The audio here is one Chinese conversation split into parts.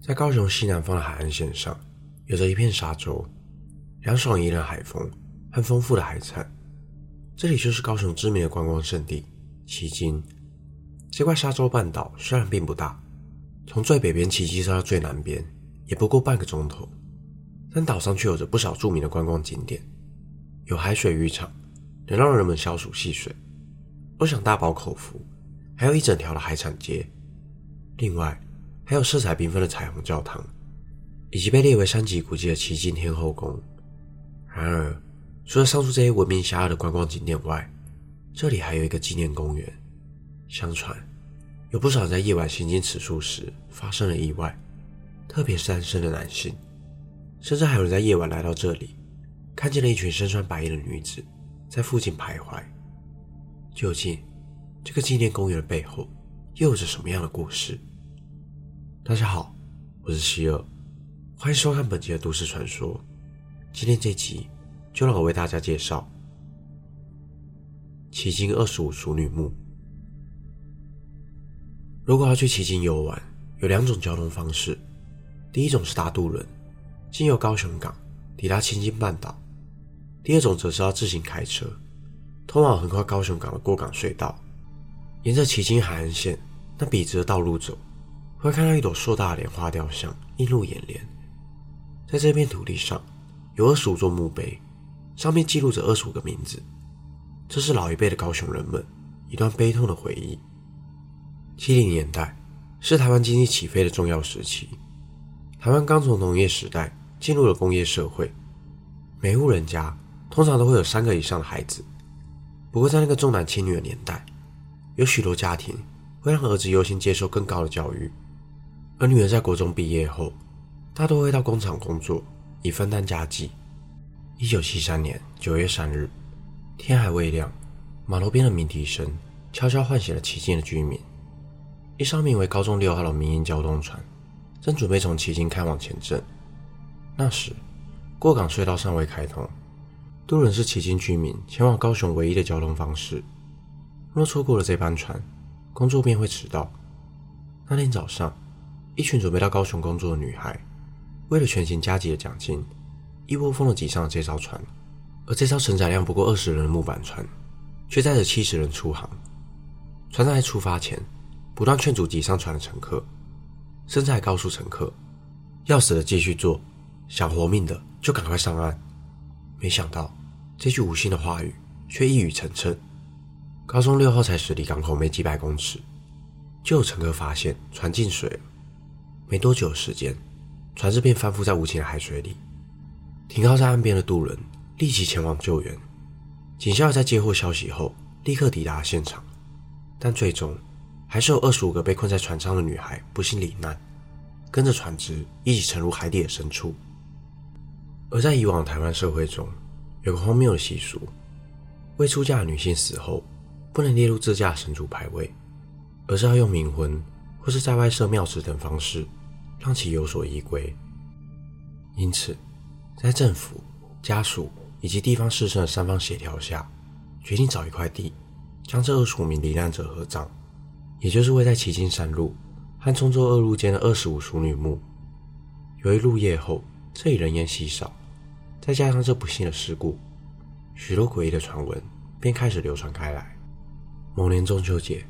在高雄西南方的海岸线上，有着一片沙洲，凉爽宜人海风和丰富的海产。这里就是高雄知名的观光胜地旗津。这块沙洲半岛虽然并不大，从最北边骑机车到最南边也不过半个钟头，但岛上却有着不少著名的观光景点，有海水浴场，能让人们消暑戏水，都想大饱口福，还有一整条的海产街。另外，还有色彩缤纷的彩虹教堂，以及被列为三级古迹的旗津天后宫。然而，除了上述这些闻名遐迩的观光景点外，这里还有一个纪念公园。相传，有不少人在夜晚行经此处时发生了意外，特别是单身的男性，甚至还有人在夜晚来到这里，看见了一群身穿白衣的女子在附近徘徊。究竟，这个纪念公园的背后又有着什么样的故事？大家好，我是希尔，欢迎收看本集的都市传说。今天这集就让我为大家介绍奇经二十五熟女墓。如果要去奇经游玩，有两种交通方式。第一种是搭渡轮，经由高雄港抵达旗津半岛；第二种则是要自行开车，通往横跨高雄港的过港隧道，沿着奇经海岸线那笔直的道路走。会看到一朵硕大的莲花雕像映入眼帘，在这片土地上有二十五座墓碑，上面记录着二十五个名字。这是老一辈的高雄人们一段悲痛的回忆。七零年代是台湾经济起飞的重要时期，台湾刚从农业时代进入了工业社会，每户人家通常都会有三个以上的孩子。不过在那个重男轻女的年代，有许多家庭会让儿子优先接受更高的教育。而女儿在国中毕业后，大多会到工厂工作，以分担家计。一九七三年九月三日，天还未亮，码头边的鸣笛声悄悄唤醒了旗津的居民。一艘名为“高中六号”的民营交通船，正准备从旗津开往前镇。那时，过港隧道尚未开通，渡轮是旗津居民前往高雄唯一的交通方式。若错过了这班船，工作便会迟到。那天早上，一群准备到高雄工作的女孩，为了全勤加急的奖金，一窝蜂的挤上了这艘船。而这艘承载量不过二十人的木板船，却载着七十人出航。船长在出发前，不断劝阻挤上船的乘客，甚至还告诉乘客，要死的继续做，想活命的就赶快上岸。没想到，这句无心的话语却一语成谶。高中六号才驶离港口没几百公尺，就有乘客发现船进水了。没多久时间，船只便翻覆在无情的海水里。停靠在岸边的渡轮立即前往救援。警校在接获消息后，立刻抵达现场，但最终还是有二十五个被困在船舱的女孩不幸罹难，跟着船只一起沉入海底的深处。而在以往台湾社会中，有个荒谬的习俗：未出嫁的女性死后，不能列入自嫁神主牌位，而是要用冥婚或是在外设庙祠等方式。让其有所依归。因此，在政府、家属以及地方士绅的三方协调下，决定找一块地，将这二十五名罹难者合葬，也就是位在旗津山路和崇州二路间的二十五淑女墓。由于入夜后这里人烟稀少，再加上这不幸的事故，许多诡异的传闻便开始流传开来。某年中秋节，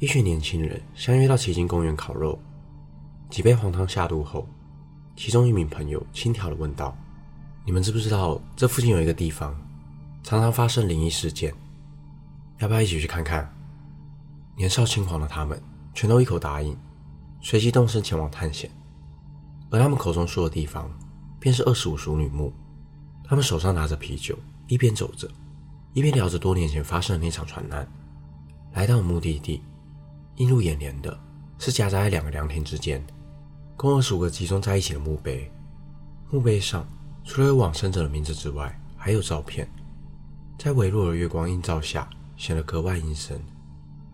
一群年轻人相约到旗津公园烤肉。几杯黄汤下肚后，其中一名朋友轻佻地问道：“你们知不知道这附近有一个地方，常常发生灵异事件？要不要一起去看看？”年少轻狂的他们全都一口答应，随即动身前往探险。而他们口中说的地方，便是二十五熟女墓。他们手上拿着啤酒，一边走着，一边聊着多年前发生的那场船难。来到目的地，映入眼帘的是夹杂在两个凉亭之间。共二十五个集中在一起的墓碑，墓碑上除了有往生者的名字之外，还有照片，在微弱的月光映照下显得格外阴森。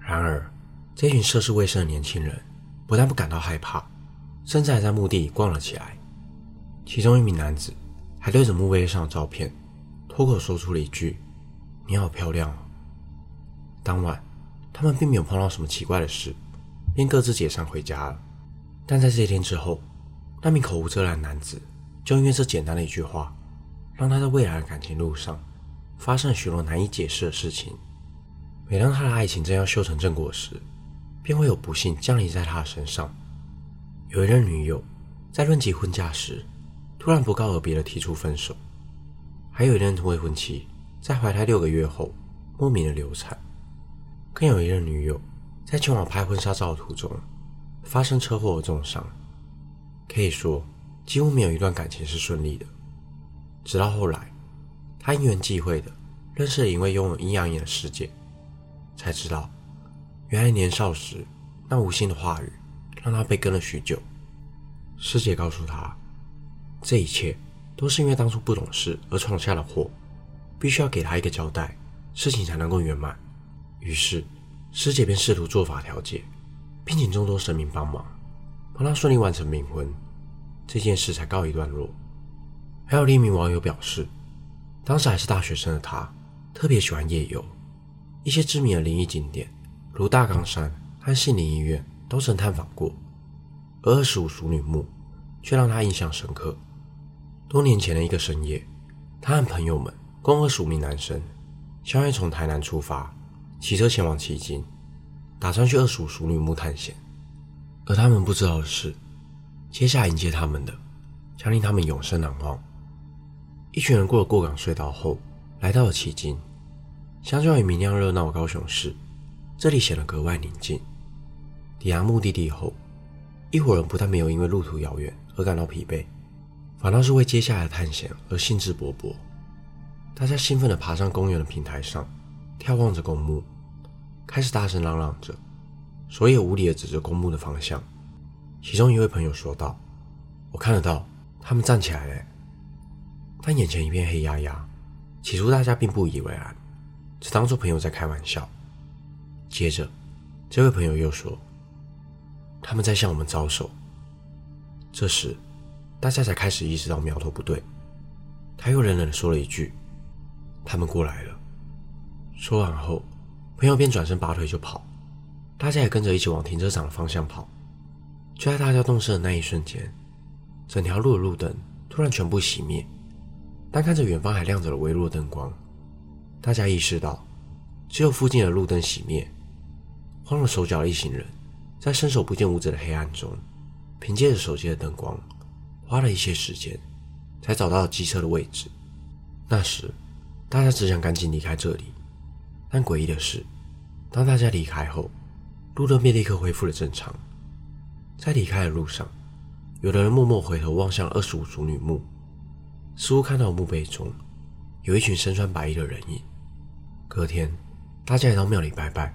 然而，这群涉世未深的年轻人不但不感到害怕，甚至还在墓地里逛了起来。其中一名男子还对着墓碑上的照片脱口说出了一句：“你好漂亮哦。”当晚，他们并没有碰到什么奇怪的事，便各自解散回家了。但在这一天之后，那名口无遮拦的男子就因为这简单的一句话，让他在未来的感情路上发生了许多难以解释的事情。每当他的爱情正要修成正果时，便会有不幸降临在他的身上。有一任女友在论及婚嫁时，突然不告而别的提出分手；还有一任未婚妻在怀胎六个月后莫名的流产；更有一任女友在前往拍婚纱照的途中发生车祸而重伤。可以说，几乎没有一段感情是顺利的。直到后来，他因缘际会的认识了一位拥有阴阳眼的师姐，才知道，原来年少时那无心的话语让他被跟了许久。师姐告诉他，这一切都是因为当初不懂事而闯下了祸，必须要给他一个交代，事情才能够圆满。于是，师姐便试图做法调解，并请众多神明帮忙，帮他顺利完成冥婚，这件事才告一段落。还有另一名网友表示，当时还是大学生的他，特别喜欢夜游，一些知名的灵异景点，如大冈山和杏林医院，都曾探访过。而二十五熟女墓，却让他印象深刻。多年前的一个深夜，他和朋友们共二十五名男生，相约从台南出发，骑车前往旗津，打算去二十五淑女墓探险。而他们不知道的是，接下来迎接他们的，将令他们永生难忘。一群人过了过港隧道后，来到了旗津。相较于明亮热闹的高雄市，这里显得格外宁静。抵达目的地后，一伙人不但没有因为路途遥远而感到疲惫，反倒是为接下来的探险而兴致勃勃。大家兴奋地爬上公园的平台上，眺望着公墓，开始大声嚷嚷着，手也无力地指着公墓的方向。其中一位朋友说道：“我看得到，他们站起来了。”但眼前一片黑压压，起初大家并不以为然，只当作朋友在开玩笑。接着，这位朋友又说：“他们在向我们招手。”这时，大家才开始意识到苗头不对。他又冷冷地说了一句：“他们过来了。”说完后，朋友便转身拔腿就跑，大家也跟着一起往停车场的方向跑。就在大家动身的那一瞬间，整条路的路灯突然全部熄灭。但看着远方还亮着的微弱灯光，大家意识到，只有附近的路灯熄灭，慌了手脚的一行人，在伸手不见五指的黑暗中，凭借着手机的灯光，花了一些时间，才找到了机车的位置。那时，大家只想赶紧离开这里，但诡异的是，当大家离开后，路灯便立刻恢复了正常。在离开的路上，有的人默默回头望向二十五组女墓。似乎看到墓碑中有一群身穿白衣的人影。隔天，大家来到庙里拜拜，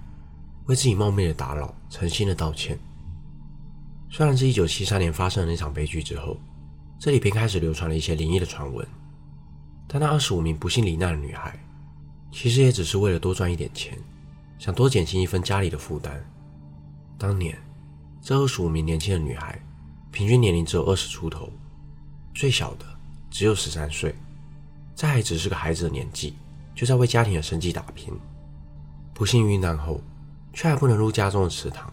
为自己冒昧的打扰，诚心的道歉。虽然是一九七三年发生的那场悲剧之后，这里便开始流传了一些灵异的传闻，但那二十五名不幸罹难的女孩，其实也只是为了多赚一点钱，想多减轻一份家里的负担。当年，这二十五名年轻的女孩，平均年龄只有二十出头，最小的。只有十三岁，在还只是个孩子的年纪，就在为家庭的生计打拼。不幸遇难后，却还不能入家中的祠堂，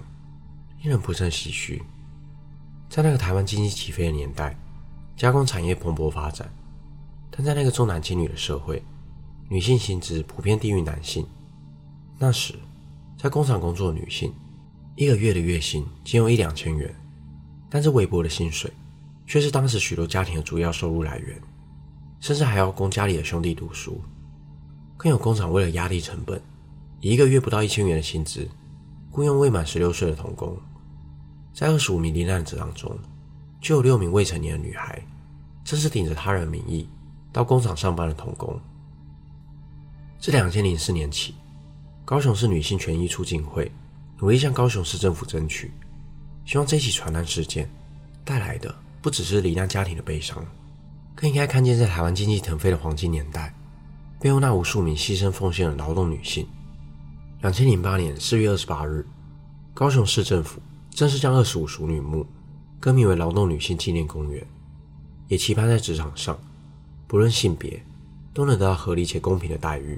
令人不胜唏嘘。在那个台湾经济起飞的年代，加工产业蓬勃发展，但在那个重男轻女的社会，女性薪资普遍低于男性。那时，在工厂工作的女性，一个月的月薪仅有一两千元，但这微薄的薪水。却是当时许多家庭的主要收入来源，甚至还要供家里的兄弟读书。更有工厂为了压低成本，以一个月不到一千元的薪资，雇佣未满十六岁的童工。在二十五名罹难者当中，就有六名未成年的女孩，正是顶着他人名义到工厂上班的童工。自两千零四年起，高雄市女性权益促进会努力向高雄市政府争取，希望这起传单事件带来的。不只是罹难家庭的悲伤，更应该看见在台湾经济腾飞的黄金年代，背后那无数名牺牲奉献的劳动女性。两千零八年四月二十八日，高雄市政府正式将二十五熟女墓更名为劳动女性纪念公园，也期盼在职场上，不论性别，都能得到合理且公平的待遇。